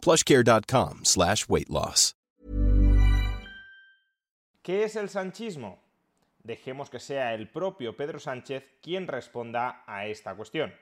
plushcare.com slash weight loss. ¿Qué es el sanchismo? Dejemos que sea el propio Pedro Sánchez quien responda a esta cuestión.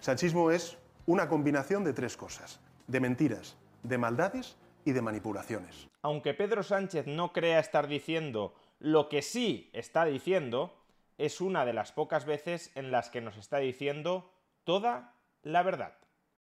Sanchismo es una combinación de tres cosas, de mentiras, de maldades y de manipulaciones. Aunque Pedro Sánchez no crea estar diciendo lo que sí está diciendo, es una de las pocas veces en las que nos está diciendo toda la verdad.